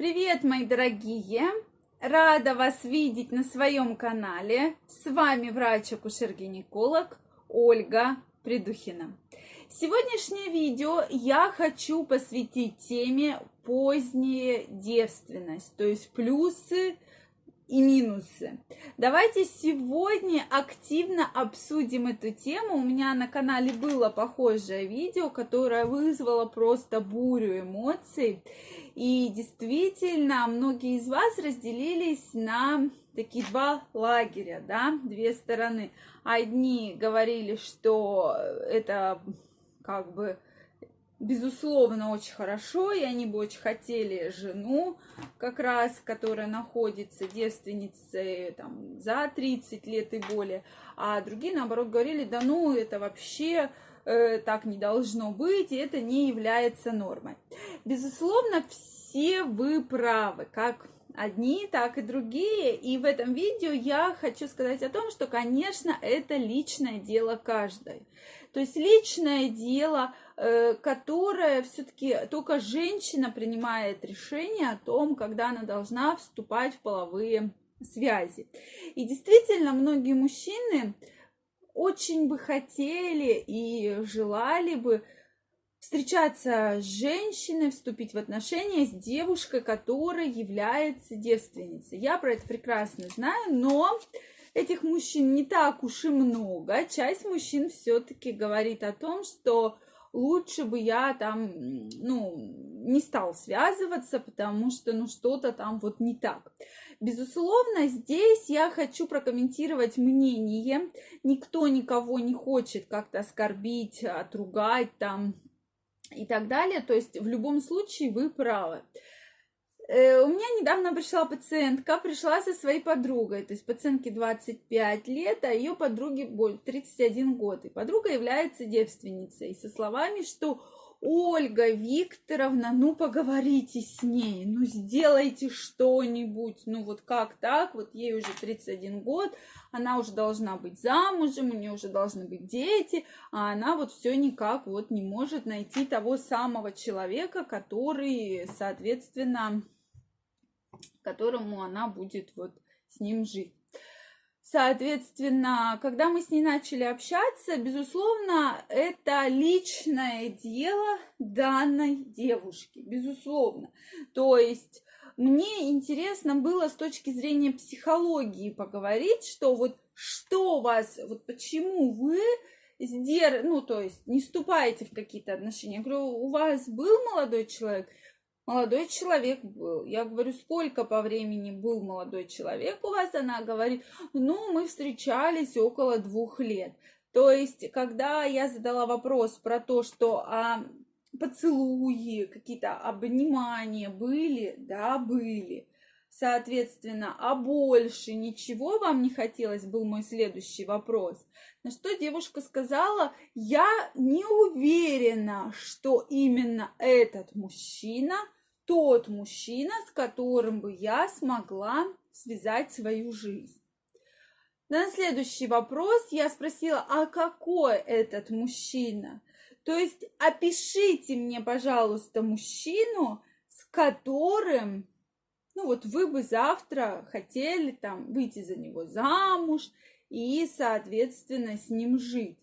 Привет, мои дорогие! Рада вас видеть на своем канале. С вами врач-акушер-гинеколог Ольга Придухина. Сегодняшнее видео я хочу посвятить теме поздняя девственность, то есть плюсы и минусы. Давайте сегодня активно обсудим эту тему. У меня на канале было похожее видео, которое вызвало просто бурю эмоций. И действительно, многие из вас разделились на такие два лагеря, да, две стороны. Одни говорили, что это как бы безусловно, очень хорошо, и они бы очень хотели жену, как раз, которая находится девственницей там, за 30 лет и более, а другие, наоборот, говорили, да ну, это вообще э, так не должно быть, и это не является нормой. Безусловно, все вы правы, как одни, так и другие. И в этом видео я хочу сказать о том, что, конечно, это личное дело каждой. То есть личное дело, э, которое все-таки только женщина принимает решение о том, когда она должна вступать в половые связи. И действительно, многие мужчины очень бы хотели и желали бы встречаться с женщиной, вступить в отношения с девушкой, которая является девственницей. Я про это прекрасно знаю, но этих мужчин не так уж и много. Часть мужчин все-таки говорит о том, что лучше бы я там, ну, не стал связываться, потому что, ну, что-то там вот не так. Безусловно, здесь я хочу прокомментировать мнение. Никто никого не хочет как-то оскорбить, отругать там и так далее. То есть в любом случае вы правы. Э, у меня недавно пришла пациентка, пришла со своей подругой, то есть пациентке 25 лет, а ее подруге 31 год. И подруга является девственницей. Со словами, что Ольга Викторовна, ну поговорите с ней, ну сделайте что-нибудь, ну вот как так, вот ей уже 31 год, она уже должна быть замужем, у нее уже должны быть дети, а она вот все никак вот не может найти того самого человека, который, соответственно, которому она будет вот с ним жить. Соответственно, когда мы с ней начали общаться, безусловно, это личное дело данной девушки, безусловно. То есть мне интересно было с точки зрения психологии поговорить, что вот что вас, вот почему вы сдер, ну, то есть не вступаете в какие-то отношения. Я говорю, у вас был молодой человек? Молодой человек был. Я говорю, сколько по времени был молодой человек у вас? Она говорит, ну, мы встречались около двух лет. То есть, когда я задала вопрос про то, что а, поцелуи, какие-то обнимания были, да, были. Соответственно, а больше ничего вам не хотелось, был мой следующий вопрос. На что девушка сказала, я не уверена, что именно этот мужчина – тот мужчина, с которым бы я смогла связать свою жизнь. На следующий вопрос я спросила, а какой этот мужчина? То есть опишите мне, пожалуйста, мужчину, с которым, ну вот вы бы завтра хотели там выйти за него замуж и, соответственно, с ним жить.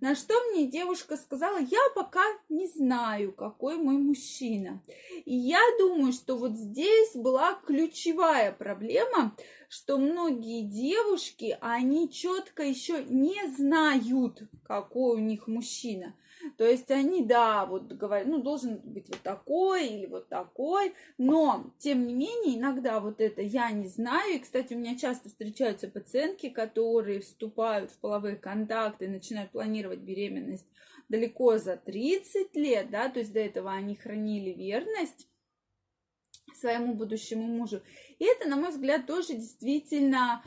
На что мне девушка сказала, я пока не знаю, какой мой мужчина. И я думаю, что вот здесь была ключевая проблема, что многие девушки, они четко еще не знают, какой у них мужчина. То есть они, да, вот говорят, ну, должен быть вот такой или вот такой, но, тем не менее, иногда вот это я не знаю. И, кстати, у меня часто встречаются пациентки, которые вступают в половые контакты начинают планировать беременность далеко за 30 лет, да, то есть до этого они хранили верность своему будущему мужу. И это, на мой взгляд, тоже действительно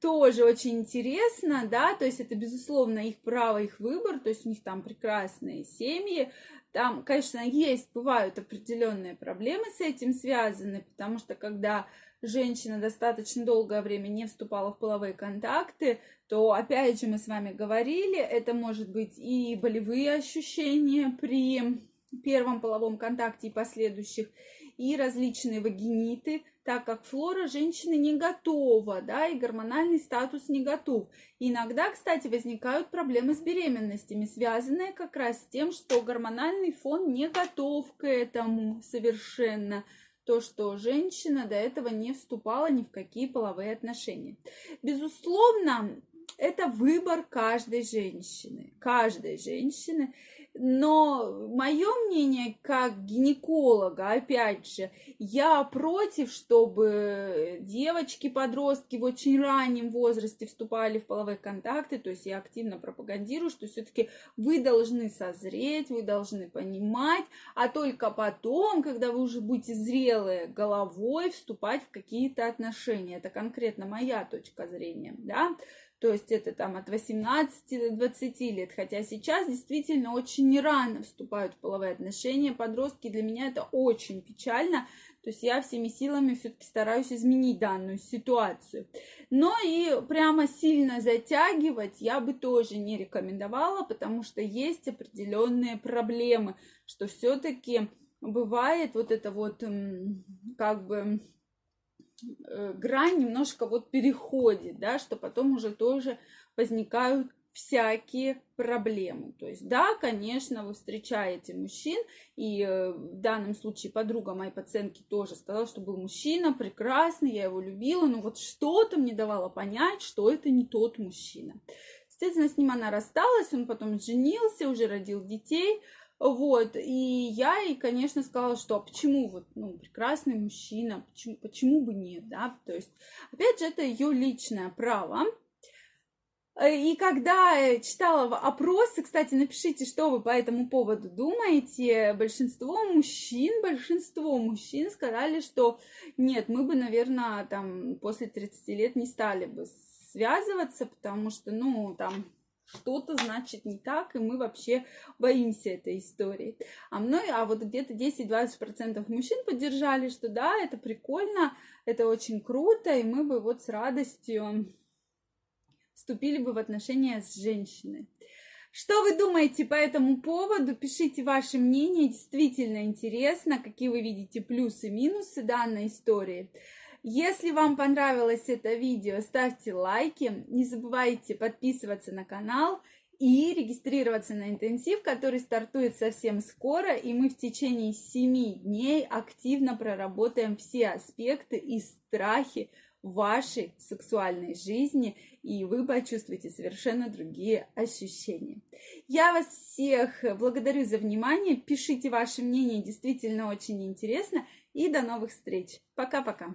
тоже очень интересно, да, то есть это, безусловно, их право, их выбор, то есть у них там прекрасные семьи, там, конечно, есть, бывают определенные проблемы с этим связаны, потому что когда женщина достаточно долгое время не вступала в половые контакты, то, опять же, мы с вами говорили, это может быть и болевые ощущения при первом половом контакте и последующих, и различные вагиниты, так как флора женщины не готова, да, и гормональный статус не готов. Иногда, кстати, возникают проблемы с беременностями, связанные как раз с тем, что гормональный фон не готов к этому совершенно то, что женщина до этого не вступала ни в какие половые отношения. Безусловно, это выбор каждой женщины, каждой женщины. Но мое мнение как гинеколога, опять же, я против, чтобы девочки, подростки в очень раннем возрасте вступали в половые контакты. То есть я активно пропагандирую, что все-таки вы должны созреть, вы должны понимать, а только потом, когда вы уже будете зрелые головой, вступать в какие-то отношения. Это конкретно моя точка зрения, да то есть это там от 18 до 20 лет, хотя сейчас действительно очень рано вступают в половые отношения, подростки, для меня это очень печально, то есть я всеми силами все-таки стараюсь изменить данную ситуацию. Но и прямо сильно затягивать я бы тоже не рекомендовала, потому что есть определенные проблемы, что все-таки бывает вот это вот как бы грань немножко вот переходит, да, что потом уже тоже возникают всякие проблемы. То есть, да, конечно, вы встречаете мужчин, и э, в данном случае подруга моей пациентки тоже сказала, что был мужчина прекрасный, я его любила, но вот что-то мне давало понять, что это не тот мужчина. Естественно, с ним она рассталась, он потом женился, уже родил детей, вот, и я ей, конечно, сказала, что а почему вот, ну, прекрасный мужчина, почему, почему бы нет, да, то есть, опять же, это ее личное право. И когда читала опросы, кстати, напишите, что вы по этому поводу думаете. Большинство мужчин, большинство мужчин сказали, что нет, мы бы, наверное, там после 30 лет не стали бы связываться, потому что, ну, там что-то значит не так, и мы вообще боимся этой истории. А мной, а вот где-то 10-20% мужчин поддержали, что да, это прикольно, это очень круто, и мы бы вот с радостью вступили бы в отношения с женщиной. Что вы думаете по этому поводу? Пишите ваше мнение, действительно интересно, какие вы видите плюсы и минусы данной истории. Если вам понравилось это видео, ставьте лайки, не забывайте подписываться на канал и регистрироваться на интенсив, который стартует совсем скоро, и мы в течение 7 дней активно проработаем все аспекты и страхи вашей сексуальной жизни, и вы почувствуете совершенно другие ощущения. Я вас всех благодарю за внимание, пишите ваше мнение, действительно очень интересно, и до новых встреч. Пока-пока.